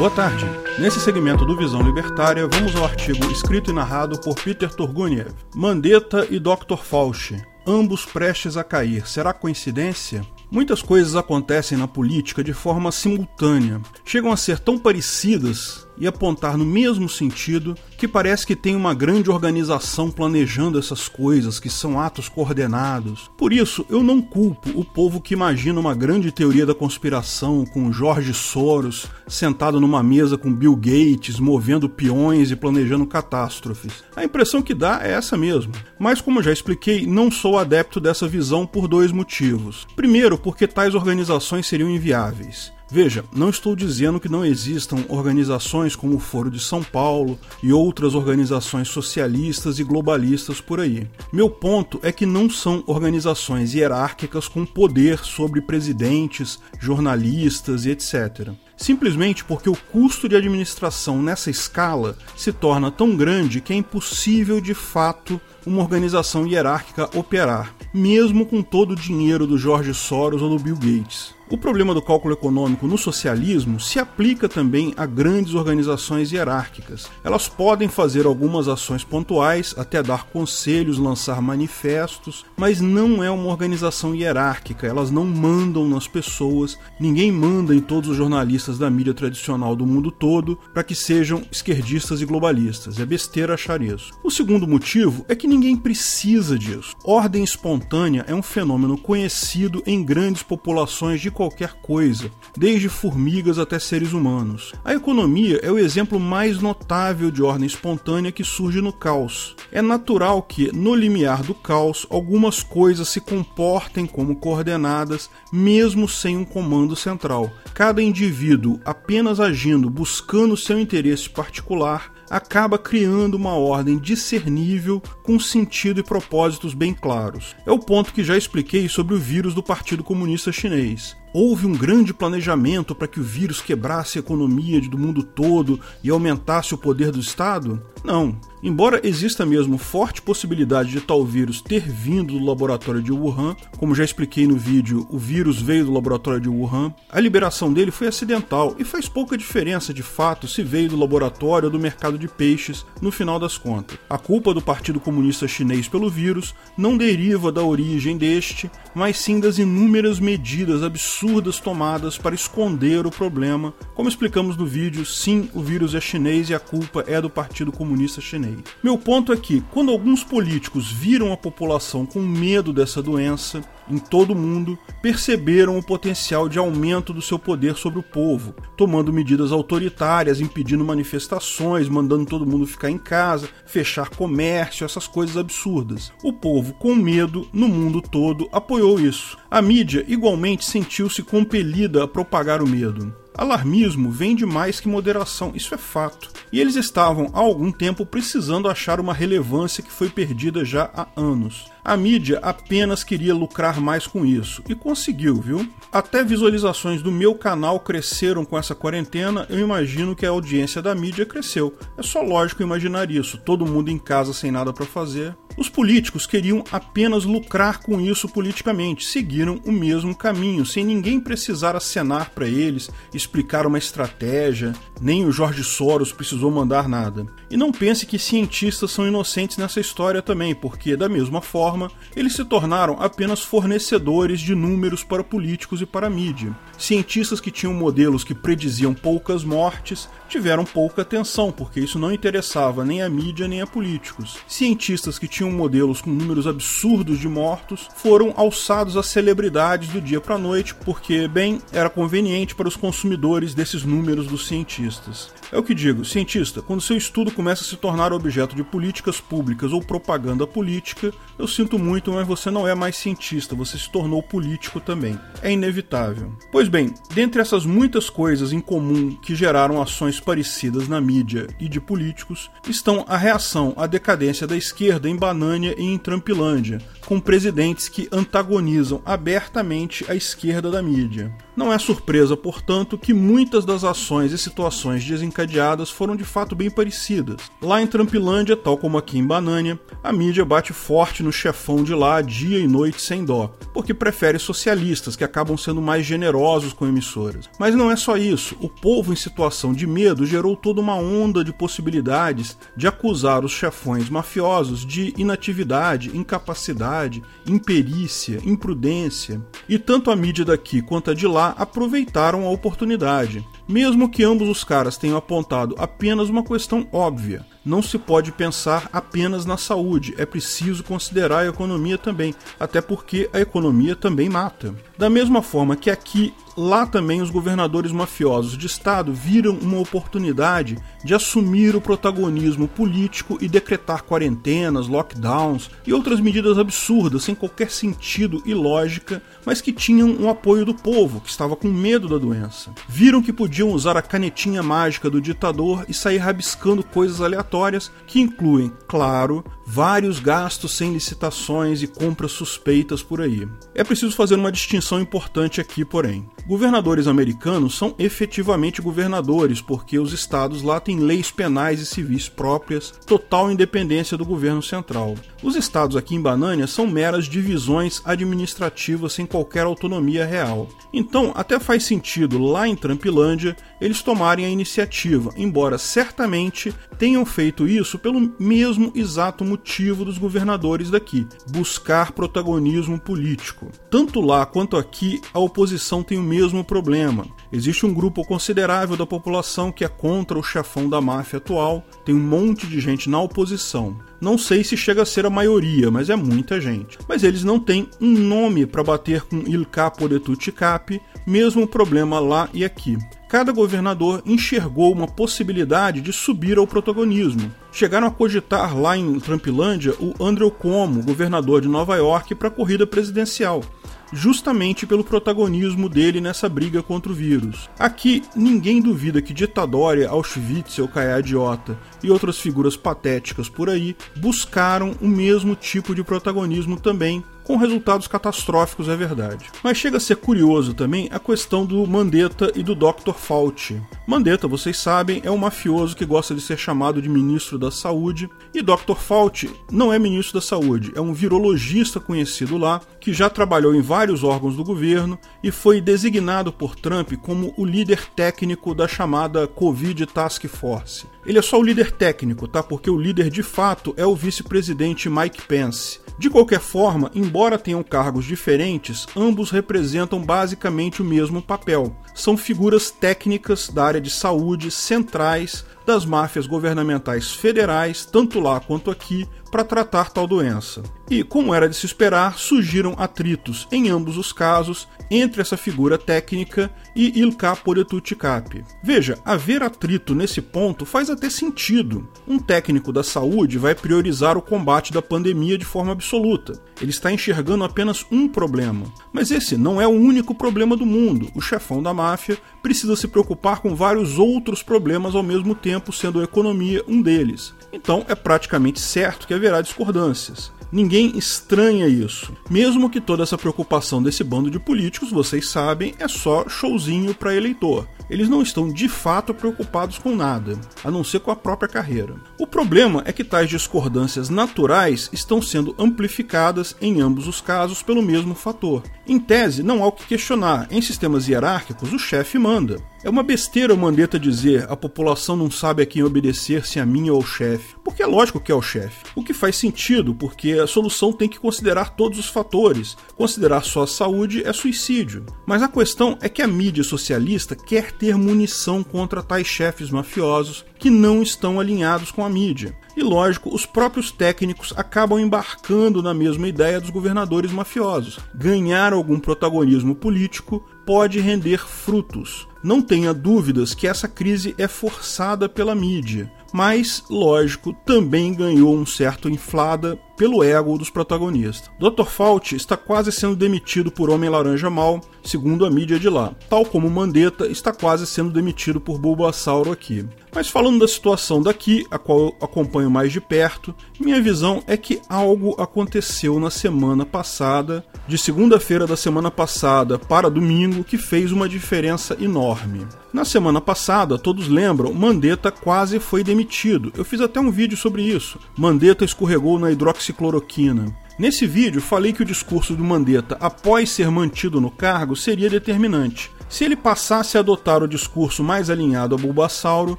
Boa tarde. Nesse segmento do Visão Libertária, vamos ao artigo escrito e narrado por Peter Turguniev, Mandetta e Dr. Fauci, ambos prestes a cair. Será coincidência? Muitas coisas acontecem na política de forma simultânea, chegam a ser tão parecidas e apontar no mesmo sentido que parece que tem uma grande organização planejando essas coisas, que são atos coordenados. Por isso, eu não culpo o povo que imagina uma grande teoria da conspiração com Jorge Soros sentado numa mesa com Bill Gates, movendo peões e planejando catástrofes. A impressão que dá é essa mesmo. Mas, como já expliquei, não sou adepto dessa visão por dois motivos. Primeiro, porque tais organizações seriam inviáveis. Veja, não estou dizendo que não existam organizações como o Foro de São Paulo e outras organizações socialistas e globalistas por aí. Meu ponto é que não são organizações hierárquicas com poder sobre presidentes, jornalistas e etc simplesmente porque o custo de administração nessa escala se torna tão grande que é impossível de fato uma organização hierárquica operar, mesmo com todo o dinheiro do George Soros ou do Bill Gates. O problema do cálculo econômico no socialismo se aplica também a grandes organizações hierárquicas. Elas podem fazer algumas ações pontuais, até dar conselhos, lançar manifestos, mas não é uma organização hierárquica, elas não mandam nas pessoas, ninguém manda em todos os jornalistas da mídia tradicional do mundo todo para que sejam esquerdistas e globalistas. É besteira achar isso. O segundo motivo é que ninguém precisa disso. Ordem espontânea é um fenômeno conhecido em grandes populações de qualquer coisa, desde formigas até seres humanos. A economia é o exemplo mais notável de ordem espontânea que surge no caos. É natural que, no limiar do caos, algumas coisas se comportem como coordenadas, mesmo sem um comando central. Cada indivíduo apenas agindo buscando seu interesse particular acaba criando uma ordem discernível com sentido e propósitos bem claros. É o ponto que já expliquei sobre o vírus do Partido Comunista Chinês. Houve um grande planejamento para que o vírus quebrasse a economia do mundo todo e aumentasse o poder do Estado? Não. Embora exista mesmo forte possibilidade de tal vírus ter vindo do laboratório de Wuhan, como já expliquei no vídeo, o vírus veio do laboratório de Wuhan, a liberação dele foi acidental e faz pouca diferença de fato se veio do laboratório ou do mercado de peixes no final das contas. A culpa do Partido Comunista Chinês pelo vírus não deriva da origem deste, mas sim das inúmeras medidas absurdas tomadas para esconder o problema. Como explicamos no vídeo, sim, o vírus é chinês e a culpa é do Partido Comunista Chinês. Meu ponto é que, quando alguns políticos viram a população com medo dessa doença, em todo o mundo, perceberam o potencial de aumento do seu poder sobre o povo, tomando medidas autoritárias, impedindo manifestações, mandando todo mundo ficar em casa, fechar comércio, essas coisas absurdas. O povo, com medo, no mundo todo, apoiou isso. A mídia igualmente sentiu-se compelida a propagar o medo. Alarmismo vem de mais que moderação, isso é fato. E eles estavam há algum tempo precisando achar uma relevância que foi perdida já há anos. A mídia apenas queria lucrar mais com isso e conseguiu, viu? Até visualizações do meu canal cresceram com essa quarentena, eu imagino que a audiência da mídia cresceu. É só lógico imaginar isso, todo mundo em casa sem nada para fazer. Os políticos queriam apenas lucrar com isso politicamente, seguiram o mesmo caminho, sem ninguém precisar acenar para eles, explicar uma estratégia, nem o Jorge Soros precisou mandar nada. E não pense que cientistas são inocentes nessa história também, porque da mesma forma forma, eles se tornaram apenas fornecedores de números para políticos e para a mídia. Cientistas que tinham modelos que prediziam poucas mortes tiveram pouca atenção, porque isso não interessava nem a mídia nem a políticos. Cientistas que tinham modelos com números absurdos de mortos foram alçados a celebridades do dia para a noite, porque, bem, era conveniente para os consumidores desses números dos cientistas. É o que digo, cientista, quando seu estudo começa a se tornar objeto de políticas públicas ou propaganda política, eu sinto muito, mas você não é mais cientista, você se tornou político também. É inevitável. Pois bem, dentre essas muitas coisas em comum que geraram ações parecidas na mídia e de políticos, estão a reação à decadência da esquerda em Banânia e em Trumpilândia, com presidentes que antagonizam abertamente a esquerda da mídia. Não é surpresa, portanto, que muitas das ações e situações desencadeadas foram de fato bem parecidas. Lá em Trampilândia, tal como aqui em Banânia, a mídia bate forte no chefão de lá dia e noite sem dó, porque prefere socialistas que acabam sendo mais generosos com emissoras. Mas não é só isso, o povo em situação de medo gerou toda uma onda de possibilidades de acusar os chefões mafiosos de inatividade, incapacidade, imperícia, imprudência. E tanto a mídia daqui quanto a de lá aproveitaram a oportunidade. Mesmo que ambos os caras tenham apontado apenas uma questão óbvia, não se pode pensar apenas na saúde, é preciso considerar a economia também, até porque a economia também mata. Da mesma forma que aqui, lá também os governadores mafiosos de estado viram uma oportunidade de assumir o protagonismo político e decretar quarentenas, lockdowns e outras medidas absurdas sem qualquer sentido e lógica, mas que tinham um apoio do povo, que estava com medo da doença. Viram que podiam usar a canetinha mágica do ditador e sair rabiscando coisas aleatórias aleatórias que incluem, claro, vários gastos sem licitações e compras suspeitas por aí. É preciso fazer uma distinção importante aqui, porém. Governadores americanos são efetivamente governadores, porque os estados lá têm leis penais e civis próprias, total independência do governo central. Os estados aqui em Banânia são meras divisões administrativas sem qualquer autonomia real. Então, até faz sentido lá em Trampilândia eles tomarem a iniciativa, embora certamente tenham feito isso pelo mesmo exato motivo dos governadores daqui: buscar protagonismo político. Tanto lá quanto aqui, a oposição tem o mesmo problema. Existe um grupo considerável da população que é contra o chefão da máfia atual, tem um monte de gente na oposição. Não sei se chega a ser a maioria, mas é muita gente. Mas eles não têm um nome para bater com Il Capo de Tutti Capi, mesmo problema lá e aqui cada governador enxergou uma possibilidade de subir ao protagonismo. Chegaram a cogitar lá em Trumpilândia o Andrew Cuomo, governador de Nova York, para a corrida presidencial justamente pelo protagonismo dele nessa briga contra o vírus. Aqui, ninguém duvida que Ditadória, Auschwitz, ou Idiota e outras figuras patéticas por aí buscaram o mesmo tipo de protagonismo também com resultados catastróficos, é verdade. Mas chega a ser curioso também a questão do Mandetta e do Dr. Fauci. Mandetta, vocês sabem, é um mafioso que gosta de ser chamado de ministro da Saúde, e Dr. Fauci não é ministro da Saúde, é um virologista conhecido lá, que já trabalhou em vários órgãos do governo e foi designado por Trump como o líder técnico da chamada Covid Task Force. Ele é só o líder técnico, tá? Porque o líder de fato é o vice-presidente Mike Pence. De qualquer forma, embora tenham cargos diferentes, ambos representam basicamente o mesmo papel. São figuras técnicas da área de saúde centrais das máfias governamentais federais, tanto lá quanto aqui, para tratar tal doença. E, como era de se esperar, surgiram atritos em ambos os casos entre essa figura técnica e Il Capo de Tutti Capi. Veja, haver atrito nesse ponto faz até sentido. Um técnico da saúde vai priorizar o combate da pandemia de forma absoluta. Ele está enxergando apenas um problema. Mas esse não é o único problema do mundo. O chefão da máfia precisa se preocupar com vários outros problemas ao mesmo tempo, sendo a economia um deles. Então é praticamente certo que haverá discordâncias. Ninguém estranha isso. Mesmo que toda essa preocupação desse bando de políticos, vocês sabem, é só showzinho para eleitor. Eles não estão de fato preocupados com nada, a não ser com a própria carreira. O problema é que tais discordâncias naturais estão sendo amplificadas em ambos os casos pelo mesmo fator. Em tese, não há o que questionar. Em sistemas hierárquicos, o chefe manda. É uma besteira o Mandetta dizer a população não sabe a quem obedecer, se a minha ou ao chefe. Porque é lógico que é o chefe. O que faz sentido, porque a solução tem que considerar todos os fatores. Considerar só a saúde é suicídio. Mas a questão é que a mídia socialista quer ter munição contra tais chefes mafiosos que não estão alinhados com a mídia. E lógico, os próprios técnicos acabam embarcando na mesma ideia dos governadores mafiosos. Ganhar algum protagonismo político pode render frutos. Não tenha dúvidas que essa crise é forçada pela mídia, mas, lógico, também ganhou um certo inflada pelo ego dos protagonistas. Dr. Fauci está quase sendo demitido por Homem Laranja Mal, segundo a mídia de lá, tal como Mandetta está quase sendo demitido por Bulbasauro aqui. Mas falando da situação daqui, a qual eu acompanho mais de perto, minha visão é que algo aconteceu na semana passada, de segunda-feira da semana passada para domingo, que fez uma diferença enorme. Na semana passada, todos lembram, Mandetta quase foi demitido. Eu fiz até um vídeo sobre isso. Mandetta escorregou na hidroxicloroquina. Nesse vídeo, falei que o discurso do Mandetta após ser mantido no cargo seria determinante. Se ele passasse a adotar o discurso mais alinhado a Bulbasauro,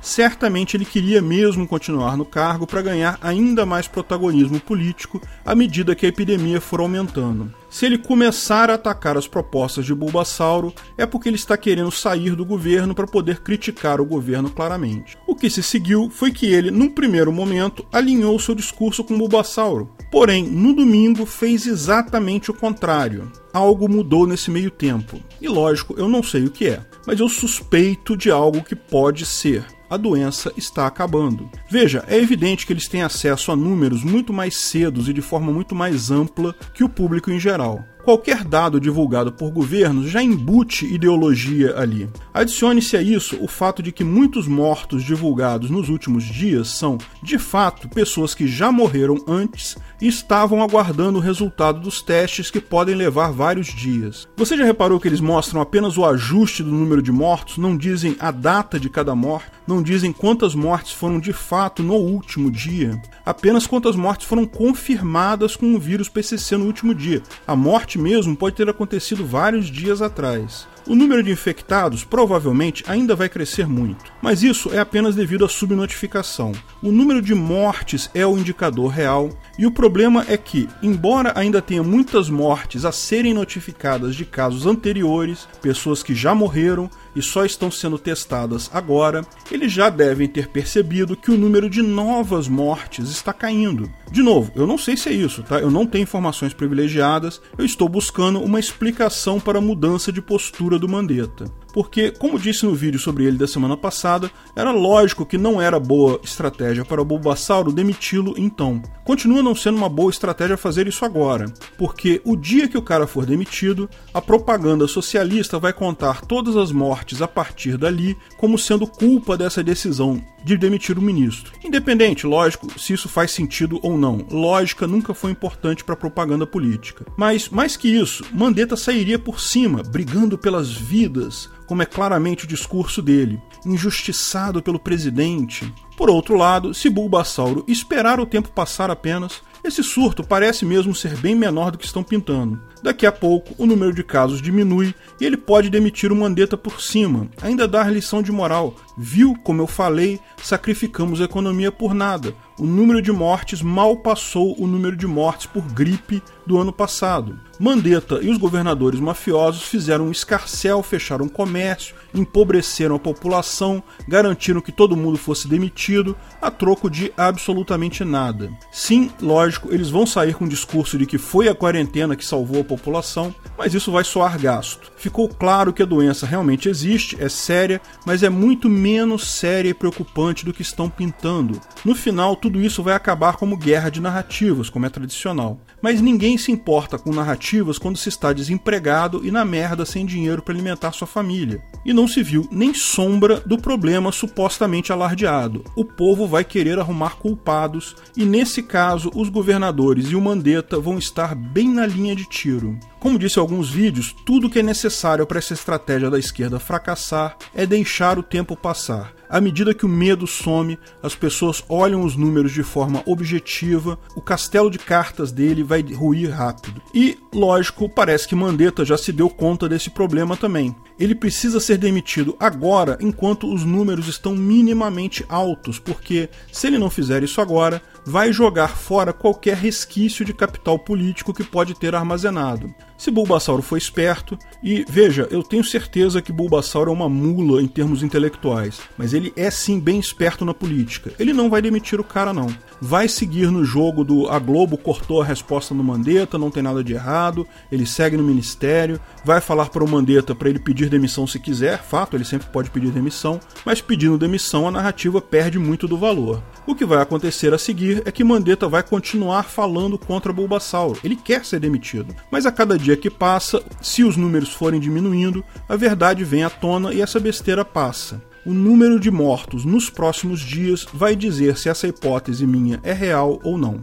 certamente ele queria mesmo continuar no cargo para ganhar ainda mais protagonismo político à medida que a epidemia for aumentando. Se ele começar a atacar as propostas de Bulbasauro, é porque ele está querendo sair do governo para poder criticar o governo claramente. O que se seguiu foi que ele, num primeiro momento, alinhou seu discurso com Bulbasauro. Porém, no domingo fez exatamente o contrário algo mudou nesse meio tempo. E lógico, eu não sei o que é, mas eu suspeito de algo que pode ser. A doença está acabando. Veja, é evidente que eles têm acesso a números muito mais cedos e de forma muito mais ampla que o público em geral. Qualquer dado divulgado por governos já embute ideologia ali. Adicione-se a isso o fato de que muitos mortos divulgados nos últimos dias são, de fato, pessoas que já morreram antes e estavam aguardando o resultado dos testes que podem levar vários dias. Você já reparou que eles mostram apenas o ajuste do número de mortos, não dizem a data de cada morte, não dizem quantas mortes foram de fato no último dia, apenas quantas mortes foram confirmadas com o vírus PCC no último dia. A morte mesmo pode ter acontecido vários dias atrás. O número de infectados provavelmente ainda vai crescer muito, mas isso é apenas devido à subnotificação. O número de mortes é o indicador real, e o problema é que, embora ainda tenha muitas mortes a serem notificadas de casos anteriores, pessoas que já morreram e só estão sendo testadas agora, eles já devem ter percebido que o número de novas mortes está caindo. De novo, eu não sei se é isso, tá? Eu não tenho informações privilegiadas, eu estou buscando uma explicação para a mudança de postura do Mandetta porque, como disse no vídeo sobre ele da semana passada, era lógico que não era boa estratégia para o Bulbasauro demiti-lo então. Continua não sendo uma boa estratégia fazer isso agora, porque o dia que o cara for demitido, a propaganda socialista vai contar todas as mortes a partir dali como sendo culpa dessa decisão de demitir o ministro. Independente, lógico, se isso faz sentido ou não. Lógica nunca foi importante para propaganda política. Mas, mais que isso, Mandetta sairia por cima, brigando pelas vidas, como é claramente o discurso dele, injustiçado pelo presidente. Por outro lado, se Bulbasauro esperar o tempo passar apenas, esse surto parece mesmo ser bem menor do que estão pintando. Daqui a pouco, o número de casos diminui e ele pode demitir o Mandetta por cima, ainda dar lição de moral. Viu, como eu falei, sacrificamos a economia por nada. O número de mortes mal passou o número de mortes por gripe do ano passado. Mandetta e os governadores mafiosos fizeram um escarcel, fecharam o comércio, empobreceram a população, garantiram que todo mundo fosse demitido, a troco de absolutamente nada. Sim, lógico, eles vão sair com o discurso de que foi a quarentena que salvou a população, mas isso vai soar gasto. Ficou claro que a doença realmente existe, é séria, mas é muito menos séria e preocupante do que estão pintando. No final, tudo isso vai acabar como guerra de narrativas, como é tradicional. Mas ninguém se importa com narrativas quando se está desempregado e na merda sem dinheiro para alimentar sua família. E não se viu nem sombra do problema supostamente alardeado. O povo vai querer arrumar culpados e nesse caso os governadores e o Mandetta vão estar bem na linha de tiro. Como disse em alguns vídeos, tudo que é necessário para essa estratégia da esquerda fracassar é deixar o tempo passar. À medida que o medo some, as pessoas olham os números de forma objetiva, o castelo de cartas dele vai ruir rápido. E, lógico, parece que Mandetta já se deu conta desse problema também. Ele precisa ser demitido agora, enquanto os números estão minimamente altos, porque se ele não fizer isso agora, vai jogar fora qualquer resquício de capital político que pode ter armazenado. Se Bulbasauro foi esperto, e veja, eu tenho certeza que Bulbasauro é uma mula em termos intelectuais, mas ele é sim bem esperto na política. Ele não vai demitir o cara, não. Vai seguir no jogo do a Globo cortou a resposta no Mandetta, não tem nada de errado, ele segue no ministério, vai falar para o Mandetta para ele pedir demissão se quiser, fato, ele sempre pode pedir demissão, mas pedindo demissão a narrativa perde muito do valor. O que vai acontecer a seguir é que Mandetta vai continuar falando contra Bulbasauro. Ele quer ser demitido. Mas a cada dia que passa, se os números forem diminuindo, a verdade vem à tona e essa besteira passa. O número de mortos nos próximos dias vai dizer se essa hipótese minha é real ou não.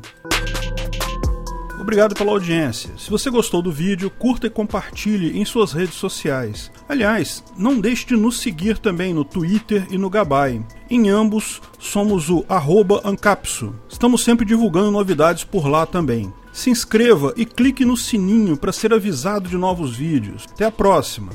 Obrigado pela audiência. Se você gostou do vídeo, curta e compartilhe em suas redes sociais. Aliás, não deixe de nos seguir também no Twitter e no Gabay. Em ambos, somos o Ancapsu. Estamos sempre divulgando novidades por lá também. Se inscreva e clique no sininho para ser avisado de novos vídeos. Até a próxima!